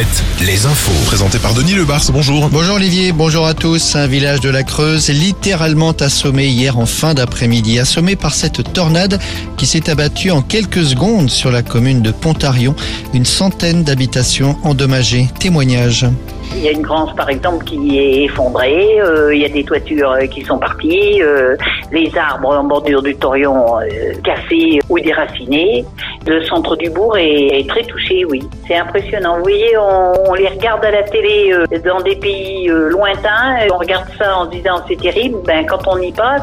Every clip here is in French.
Alouette, les infos. Présenté par Denis Lebars, bonjour. Bonjour Olivier, bonjour à tous. Un village de la Creuse littéralement assommé hier en fin d'après-midi, assommé par cette tornade qui s'est abattue en quelques secondes sur la commune de Pontarion. Une centaine d'habitations endommagées. Témoignage. Il y a une grange, par exemple, qui est effondrée. euh, il y a des toitures euh, qui sont parties. euh, les arbres en bordure du Torion cassés ou déracinés. Le centre du bourg est, très touché, oui. C'est impressionnant. Vous voyez, on, les regarde à la télé dans des pays lointains. On regarde ça en se disant c'est terrible. Ben, quand on y passe,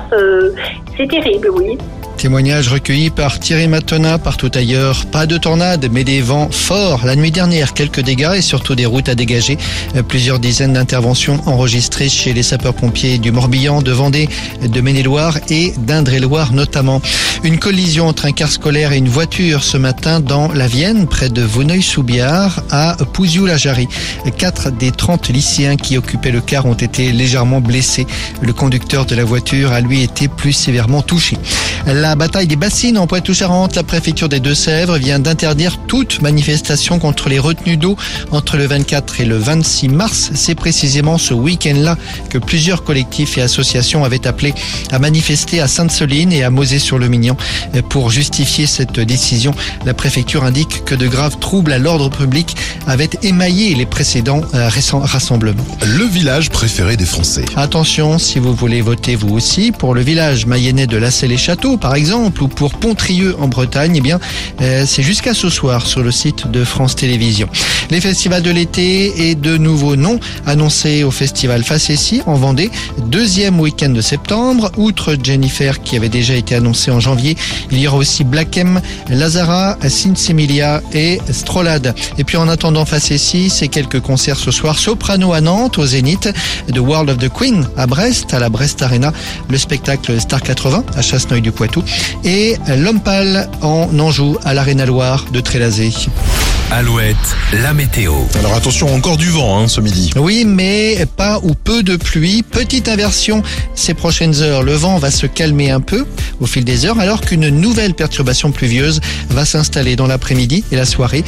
c'est terrible, oui. Témoignage recueilli par Thierry Matona partout ailleurs. Pas de tornade, mais des vents forts. La nuit dernière, quelques dégâts et surtout des routes à dégager. Euh, Plusieurs dizaines d'interventions enregistrées chez les sapeurs-pompiers du Morbihan, de Vendée, de Maine-et-Loire et d'Indre-et-Loire notamment. Une collision entre un car scolaire et une voiture ce matin dans la Vienne, près de Vouneuil-sous-Biard, à Pouziou-la-Jarry. Quatre des 30 lycéens qui occupaient le car ont été légèrement blessés. Le conducteur de la voiture a lui été plus sévèrement touché. La bataille des bassines en Poitou-Charentes, la préfecture des Deux-Sèvres vient d'interdire toute manifestation contre les retenues d'eau entre le 24 et le 26 mars. C'est précisément ce week-end-là que plusieurs collectifs et associations avaient appelé à manifester à Sainte-Soline et à Mosée-sur-le-Mignon. Pour justifier cette décision, la préfecture indique que de graves troubles à l'ordre public avaient émaillé les précédents euh, rassemblements. Le village préféré des Français. Attention, si vous voulez voter vous aussi pour le village mayennais de Lassay-les-Châteaux, par exemple, ou pour Pontrieux en Bretagne, eh bien, euh, c'est jusqu'à ce soir sur le site de France Télévisions. Les festivals de l'été et de nouveaux noms annoncés au festival Facessi en Vendée, deuxième week-end de septembre. Outre Jennifer qui avait déjà été annoncé en janvier, il y aura aussi Black M, Lazara, Sinsemilia et Strolade. Et puis en attendant Facessi, c'est quelques concerts ce soir. Soprano à Nantes, au Zénith, The World of the Queen à Brest, à la Brest Arena, le spectacle Star 80 à Et L'Homme Pâle en Anjou à l'Arena Loire de Trélazé. Alouette, la météo. Alors attention, encore du vent hein, ce midi. Oui, mais pas ou peu de pluie. Petite inversion ces prochaines heures. Le vent va se calmer un peu au fil des heures alors qu'une nouvelle perturbation pluvieuse va s'installer dans l'après-midi et la soirée.